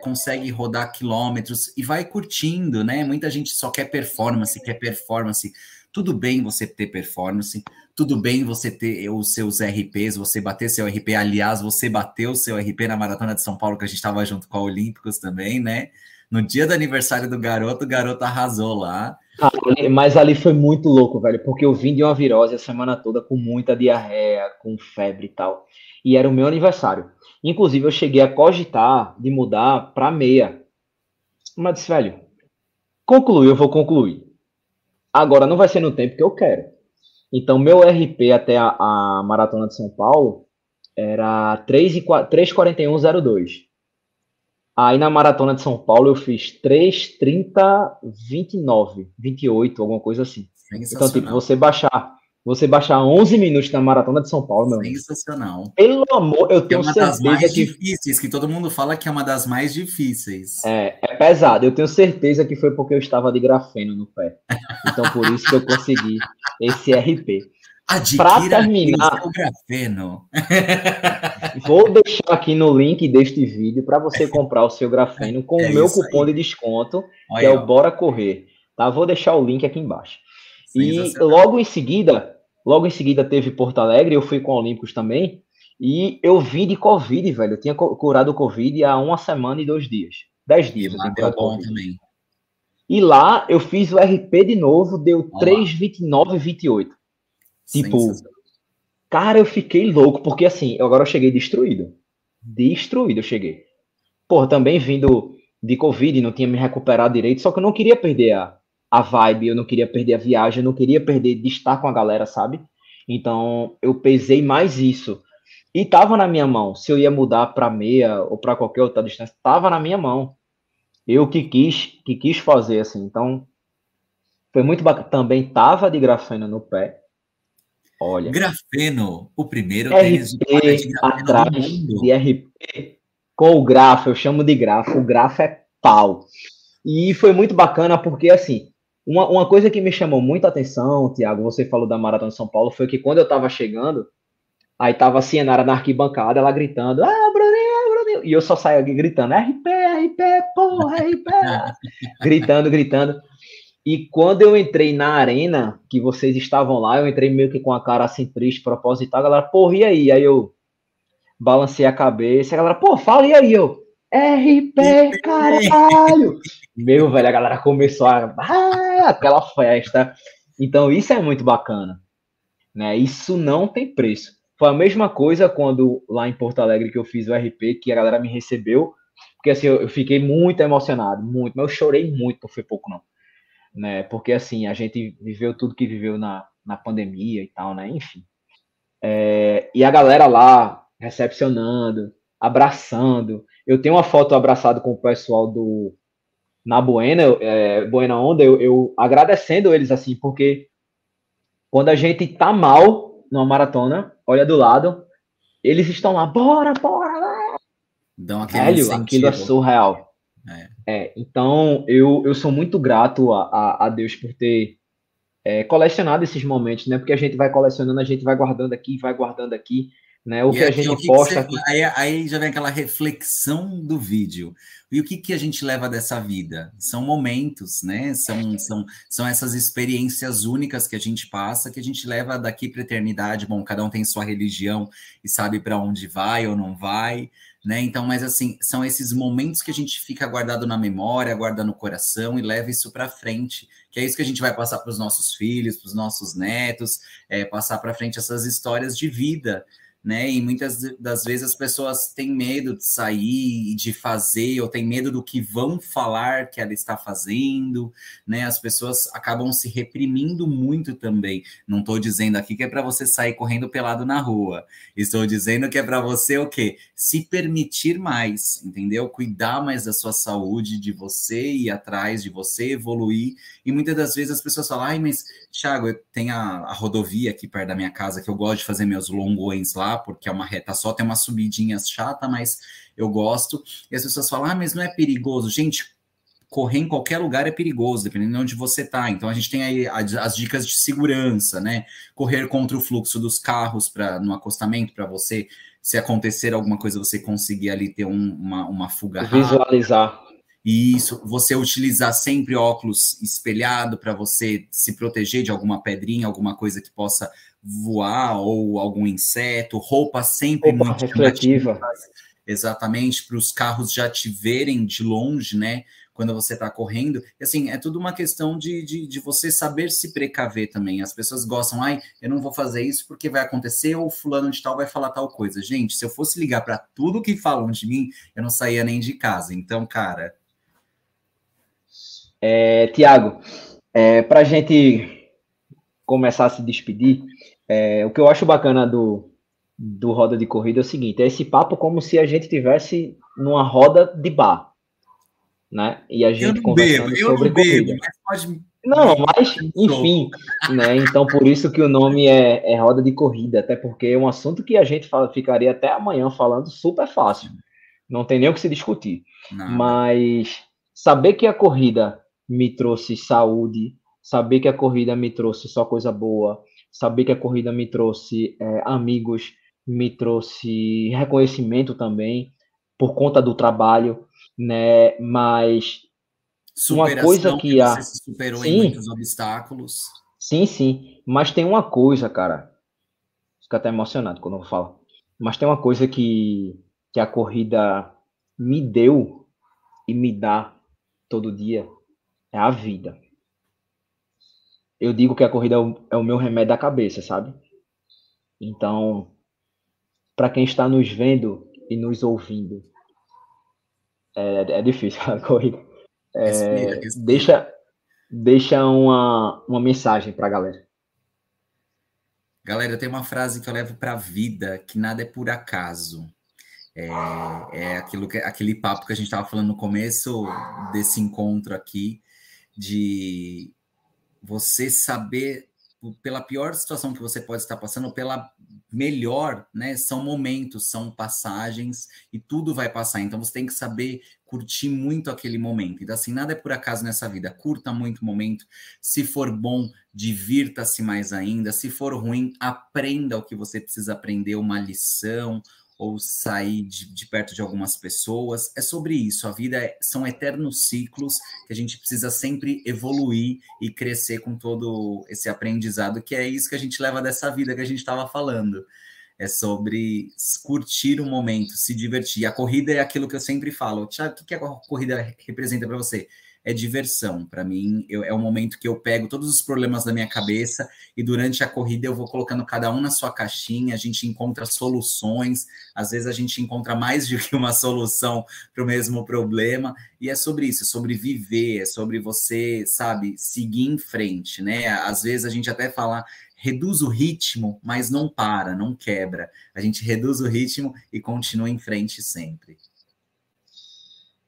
consegue rodar quilômetros e vai curtindo, né? Muita gente só quer performance, quer performance. Tudo bem você ter performance, tudo bem você ter os seus RPs, você bater seu RP. Aliás, você bateu seu RP na Maratona de São Paulo, que a gente estava junto com a Olímpicos também, né? No dia do aniversário do garoto, o garoto arrasou lá. Ah, mas ali foi muito louco, velho, porque eu vim de uma virose a semana toda com muita diarreia, com febre e tal. E era o meu aniversário. Inclusive, eu cheguei a cogitar de mudar para meia. Mas velho, concluir, eu vou concluir. Agora não vai ser no tempo que eu quero. Então, meu RP até a, a Maratona de São Paulo era 3,41,02. Aí na Maratona de São Paulo eu fiz 3,30, 29, 28, alguma coisa assim. Então, tipo, você baixar, você baixar 11 minutos na Maratona de São Paulo, meu Sensacional. Pelo amor, eu tenho certeza. É uma das mais que... difíceis, que todo mundo fala que é uma das mais difíceis. É, é pesado. Eu tenho certeza que foi porque eu estava de grafeno no pé. Então, por isso que eu consegui esse RP. Para terminar, o grafeno. vou deixar aqui no link deste vídeo para você comprar o seu grafeno com é o meu cupom aí. de desconto, Olha, que é o Bora Correr. Tá? Vou deixar o link aqui embaixo. E logo em seguida, logo em seguida teve Porto Alegre, eu fui com Olímpicos também, e eu vim de Covid, velho. Eu tinha curado o Covid há uma semana e dois dias. Dez dias. E lá bom também. E lá eu fiz o RP de novo, deu 3,29,28. Tipo, cara, eu fiquei louco, porque assim, agora eu cheguei destruído. Destruído eu cheguei. Porra, também vindo de Covid, não tinha me recuperado direito, só que eu não queria perder a, a vibe, eu não queria perder a viagem, eu não queria perder de estar com a galera, sabe? Então, eu pesei mais isso. E tava na minha mão, se eu ia mudar para meia ou para qualquer outra distância, tava na minha mão. Eu que quis, que quis fazer assim. Então, foi muito bacana. Também tava de grafeno no pé. Olha. Grafeno, o primeiro RP atrás de RP com o grafo, eu chamo de grafo. O grafo é pau. E foi muito bacana porque assim, uma, uma coisa que me chamou muito a atenção, Tiago, você falou da Maratona de São Paulo, foi que quando eu tava chegando, aí tava a Cienara na arquibancada, ela gritando, ah, Bruninho, Bruninho, e eu só saio gritando, RP, RP, porra, RP, gritando, gritando. E quando eu entrei na arena, que vocês estavam lá, eu entrei meio que com a cara assim triste, proposital, a galera, porra, e aí? Aí eu balancei a cabeça, a galera, pô, fala, e aí? Eu, RP, caralho! Meu, velho, a galera começou a. Ah, aquela festa. Então, isso é muito bacana. Né? Isso não tem preço. Foi a mesma coisa quando lá em Porto Alegre que eu fiz o RP, que a galera me recebeu. Porque assim, eu, fiquei muito emocionado, muito, mas eu chorei muito, não foi pouco, não. Né? Porque assim, a gente viveu tudo que viveu na, na pandemia e tal, né? Enfim. É, e a galera lá recepcionando, abraçando. Eu tenho uma foto abraçado com o pessoal do na Buena, é, Buena Onda, eu, eu, agradecendo eles assim, porque quando a gente tá mal numa maratona, olha do lado, eles estão lá, bora, bora, lá. Dão aquele Velho, incentivo. aquilo é surreal. É. é. então eu, eu sou muito grato a, a, a Deus por ter é, colecionado esses momentos, né? Porque a gente vai colecionando, a gente vai guardando aqui, vai guardando aqui. Né? O e que a gente que posta. Que você, aí, aí, já vem aquela reflexão do vídeo. E o que, que a gente leva dessa vida? São momentos, né? São, são, são essas experiências únicas que a gente passa, que a gente leva daqui para a eternidade. Bom, cada um tem sua religião e sabe para onde vai ou não vai. Né? Então, mas assim, são esses momentos que a gente fica guardado na memória, guarda no coração e leva isso para frente, que é isso que a gente vai passar para os nossos filhos, para os nossos netos, é, passar para frente essas histórias de vida, né? E muitas das vezes as pessoas têm medo de sair, de fazer, ou têm medo do que vão falar que ela está fazendo, né? As pessoas acabam se reprimindo muito também. Não estou dizendo aqui que é para você sair correndo pelado na rua. Estou dizendo que é para você o quê? Se permitir mais, entendeu? Cuidar mais da sua saúde, de você ir atrás, de você evoluir. E muitas das vezes as pessoas falam, ai, mas Thiago, eu tenho a, a rodovia aqui perto da minha casa que eu gosto de fazer meus longões lá porque é uma reta só, tem uma subidinha chata, mas eu gosto. E as pessoas falam, ah, mas não é perigoso. Gente, correr em qualquer lugar é perigoso, dependendo de onde você está. Então a gente tem aí as dicas de segurança, né? Correr contra o fluxo dos carros para no acostamento para você, se acontecer alguma coisa, você conseguir ali ter um, uma, uma fuga Visualizar. Rápida. Isso, você utilizar sempre óculos espelhado para você se proteger de alguma pedrinha, alguma coisa que possa voar ou algum inseto, roupa sempre Opa, muito refletiva. Exatamente, para os carros já te verem de longe, né? Quando você está correndo. E, assim, é tudo uma questão de, de, de, você saber se precaver também. As pessoas gostam, ai, eu não vou fazer isso porque vai acontecer, ou fulano de tal vai falar tal coisa. Gente, se eu fosse ligar para tudo que falam de mim, eu não saía nem de casa. Então, cara. É, Tiago, é, para a gente começar a se despedir, é, o que eu acho bacana do, do Roda de Corrida é o seguinte: é esse papo como se a gente tivesse numa roda de bar. Né? E a gente conversando bebo, sobre não corrida. Bebo, mas pode... Não, mas enfim, né? Então por isso que o nome é, é roda de corrida, até porque é um assunto que a gente fala, ficaria até amanhã falando super fácil. Não tem nem o que se discutir. Não. Mas saber que a corrida me trouxe saúde, saber que a corrida me trouxe só coisa boa, saber que a corrida me trouxe é, amigos, me trouxe reconhecimento também por conta do trabalho, né? Mas Superação, uma coisa que, que a você superou sim, em muitos obstáculos. Sim, sim. Mas tem uma coisa, cara. Fico até emocionado quando eu falo. Mas tem uma coisa que, que a corrida me deu e me dá todo dia é a vida eu digo que a corrida é o, é o meu remédio da cabeça, sabe? Então, para quem está nos vendo e nos ouvindo, é, é difícil a corrida. É, deixa deixa uma, uma mensagem para a galera. Galera, tem uma frase que eu levo para a vida, que nada é por acaso. É, é aquilo que, aquele papo que a gente estava falando no começo desse encontro aqui, de você saber pela pior situação que você pode estar passando, pela melhor, né? São momentos, são passagens e tudo vai passar. Então você tem que saber curtir muito aquele momento. Então, assim, nada é por acaso nessa vida. Curta muito o momento. Se for bom, divirta-se mais ainda. Se for ruim, aprenda o que você precisa aprender, uma lição, ou sair de, de, perto de algumas pessoas. É sobre isso. A vida é, são eternos ciclos que a gente precisa sempre evoluir e crescer com todo esse aprendizado, que é isso que a gente leva dessa vida que a gente estava falando. É sobre curtir o momento, se divertir. A corrida é aquilo que eu sempre falo. Tiago, o que a corrida representa para você? É diversão. Para mim, eu, é o momento que eu pego todos os problemas da minha cabeça e durante a corrida eu vou colocando cada um na sua caixinha, a gente encontra soluções, às vezes a gente encontra mais do que uma solução para o mesmo problema, e é sobre isso, é sobre viver, é sobre você, sabe, seguir em frente, né? Às vezes a gente até fala reduz o ritmo, mas não para, não quebra. A gente reduz o ritmo e continua em frente sempre.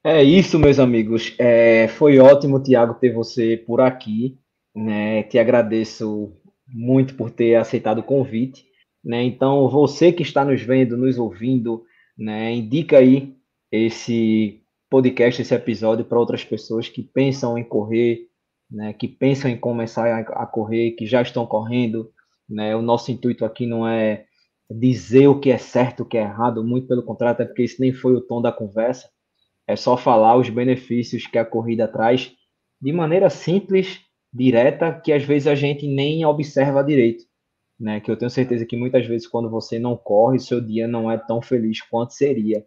É isso, meus amigos. É, foi ótimo, Tiago, ter você por aqui. Né? Te agradeço muito por ter aceitado o convite. Né? Então, você que está nos vendo, nos ouvindo, né? indica aí esse podcast, esse episódio para outras pessoas que pensam em correr, né? que pensam em começar a correr, que já estão correndo. Né? O nosso intuito aqui não é dizer o que é certo, o que é errado, muito pelo contrário, até porque isso nem foi o tom da conversa é só falar os benefícios que a corrida traz de maneira simples, direta, que às vezes a gente nem observa direito. Né? Que eu tenho certeza que muitas vezes quando você não corre, seu dia não é tão feliz quanto seria.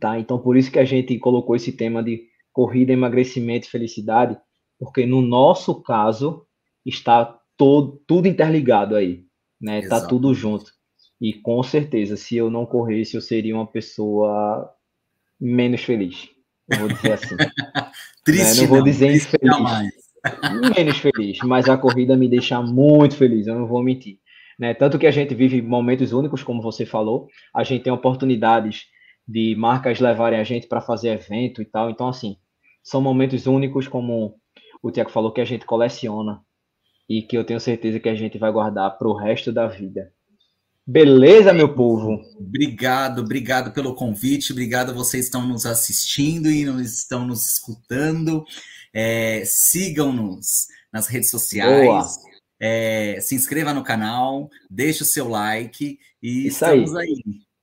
Tá? Então por isso que a gente colocou esse tema de corrida, emagrecimento e felicidade, porque no nosso caso está todo, tudo interligado aí, né? Tá tudo junto. E com certeza, se eu não corresse, eu seria uma pessoa menos feliz. Eu vou dizer assim. triste, né? não vou não, dizer infeliz. menos feliz, mas a corrida me deixa muito feliz, eu não vou mentir. Né? Tanto que a gente vive momentos únicos, como você falou, a gente tem oportunidades de marcas levarem a gente para fazer evento e tal, então assim, são momentos únicos, como o Tiago falou, que a gente coleciona e que eu tenho certeza que a gente vai guardar para o resto da vida. Beleza, meu povo? Obrigado, obrigado pelo convite, obrigado a vocês que estão nos assistindo e nos, estão nos escutando. É, Sigam-nos nas redes sociais. É, se inscreva no canal, deixe o seu like e Isso estamos aí. aí.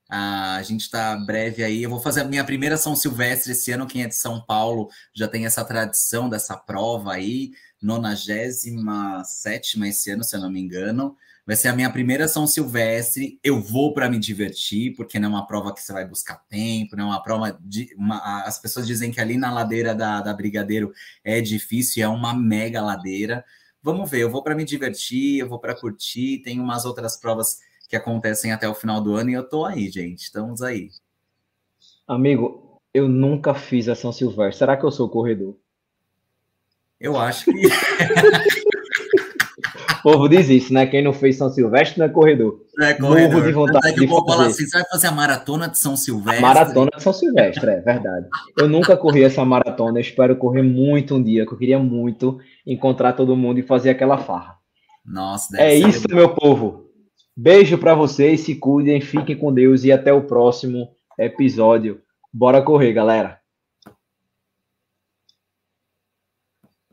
Ah, a gente está breve aí. Eu vou fazer a minha primeira São Silvestre esse ano. Quem é de São Paulo já tem essa tradição dessa prova aí, 97 esse ano, se eu não me engano. Vai ser a minha primeira São Silvestre. Eu vou para me divertir, porque não é uma prova que você vai buscar tempo, não é uma prova de. Uma, as pessoas dizem que ali na ladeira da, da Brigadeiro é difícil, é uma mega ladeira. Vamos ver, eu vou para me divertir, eu vou para curtir. Tem umas outras provas que acontecem até o final do ano e eu tô aí, gente. Estamos aí. Amigo, eu nunca fiz a São Silvestre. Será que eu sou corredor? Eu acho que. O povo diz isso, né? Quem não fez São Silvestre não é corredor. Não é Morro corredor. de vontade é que de povo fala fazer. assim: você vai fazer a maratona de São Silvestre? Maratona de São Silvestre, é verdade. Eu nunca corri essa maratona, eu espero correr muito um dia, que eu queria muito encontrar todo mundo e fazer aquela farra. Nossa, deve É isso, meu povo. Beijo pra vocês, se cuidem, fiquem com Deus e até o próximo episódio. Bora correr, galera.